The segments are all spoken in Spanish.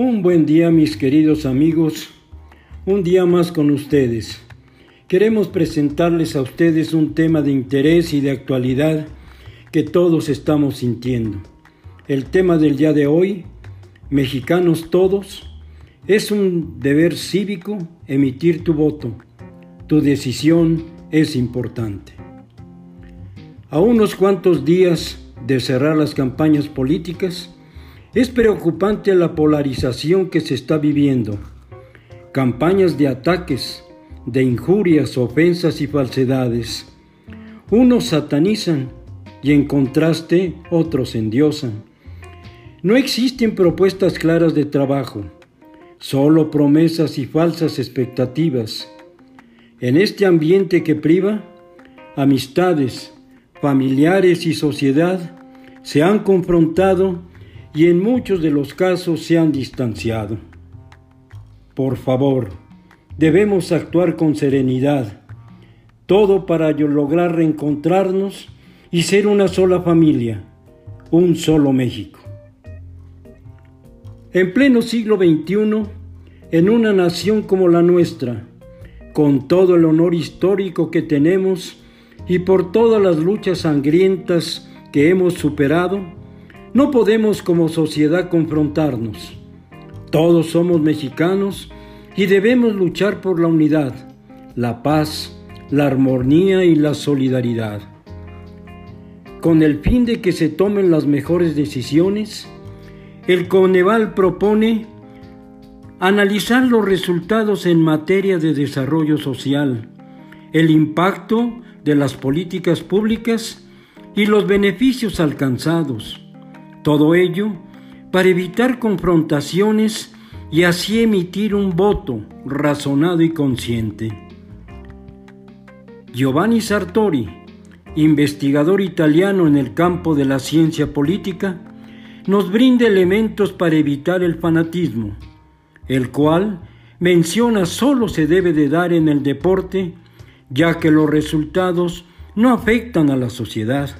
Un buen día mis queridos amigos, un día más con ustedes. Queremos presentarles a ustedes un tema de interés y de actualidad que todos estamos sintiendo. El tema del día de hoy, mexicanos todos, es un deber cívico emitir tu voto. Tu decisión es importante. A unos cuantos días de cerrar las campañas políticas, es preocupante la polarización que se está viviendo. Campañas de ataques, de injurias, ofensas y falsedades. Unos satanizan y en contraste otros endiosan. No existen propuestas claras de trabajo, solo promesas y falsas expectativas. En este ambiente que priva, amistades, familiares y sociedad se han confrontado y en muchos de los casos se han distanciado. Por favor, debemos actuar con serenidad, todo para lograr reencontrarnos y ser una sola familia, un solo México. En pleno siglo XXI, en una nación como la nuestra, con todo el honor histórico que tenemos y por todas las luchas sangrientas que hemos superado, no podemos como sociedad confrontarnos. Todos somos mexicanos y debemos luchar por la unidad, la paz, la armonía y la solidaridad. Con el fin de que se tomen las mejores decisiones, el Coneval propone analizar los resultados en materia de desarrollo social, el impacto de las políticas públicas y los beneficios alcanzados. Todo ello para evitar confrontaciones y así emitir un voto razonado y consciente. Giovanni Sartori, investigador italiano en el campo de la ciencia política, nos brinda elementos para evitar el fanatismo, el cual menciona solo se debe de dar en el deporte, ya que los resultados no afectan a la sociedad.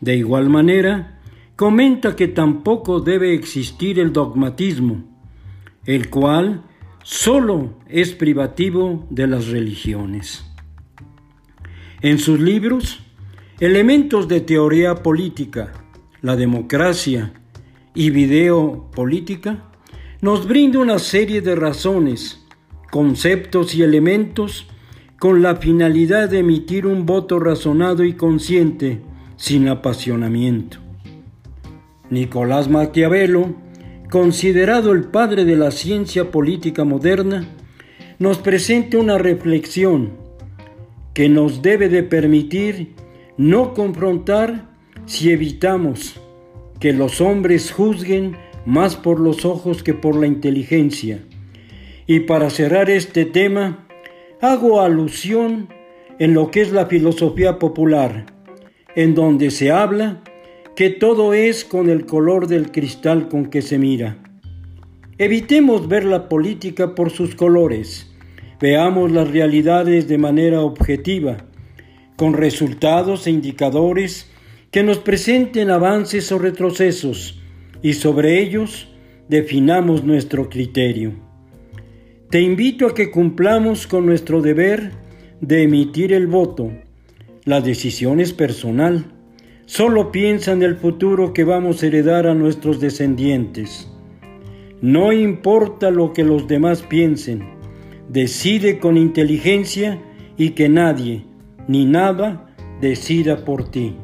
De igual manera, comenta que tampoco debe existir el dogmatismo, el cual solo es privativo de las religiones. En sus libros, Elementos de Teoría Política, la Democracia y Video Política, nos brinda una serie de razones, conceptos y elementos con la finalidad de emitir un voto razonado y consciente, sin apasionamiento. Nicolás Maquiavelo, considerado el padre de la ciencia política moderna, nos presenta una reflexión que nos debe de permitir no confrontar si evitamos que los hombres juzguen más por los ojos que por la inteligencia. Y para cerrar este tema, hago alusión en lo que es la filosofía popular, en donde se habla que todo es con el color del cristal con que se mira. Evitemos ver la política por sus colores, veamos las realidades de manera objetiva, con resultados e indicadores que nos presenten avances o retrocesos, y sobre ellos definamos nuestro criterio. Te invito a que cumplamos con nuestro deber de emitir el voto. La decisión es personal. Solo piensa en el futuro que vamos a heredar a nuestros descendientes. No importa lo que los demás piensen. Decide con inteligencia y que nadie ni nada decida por ti.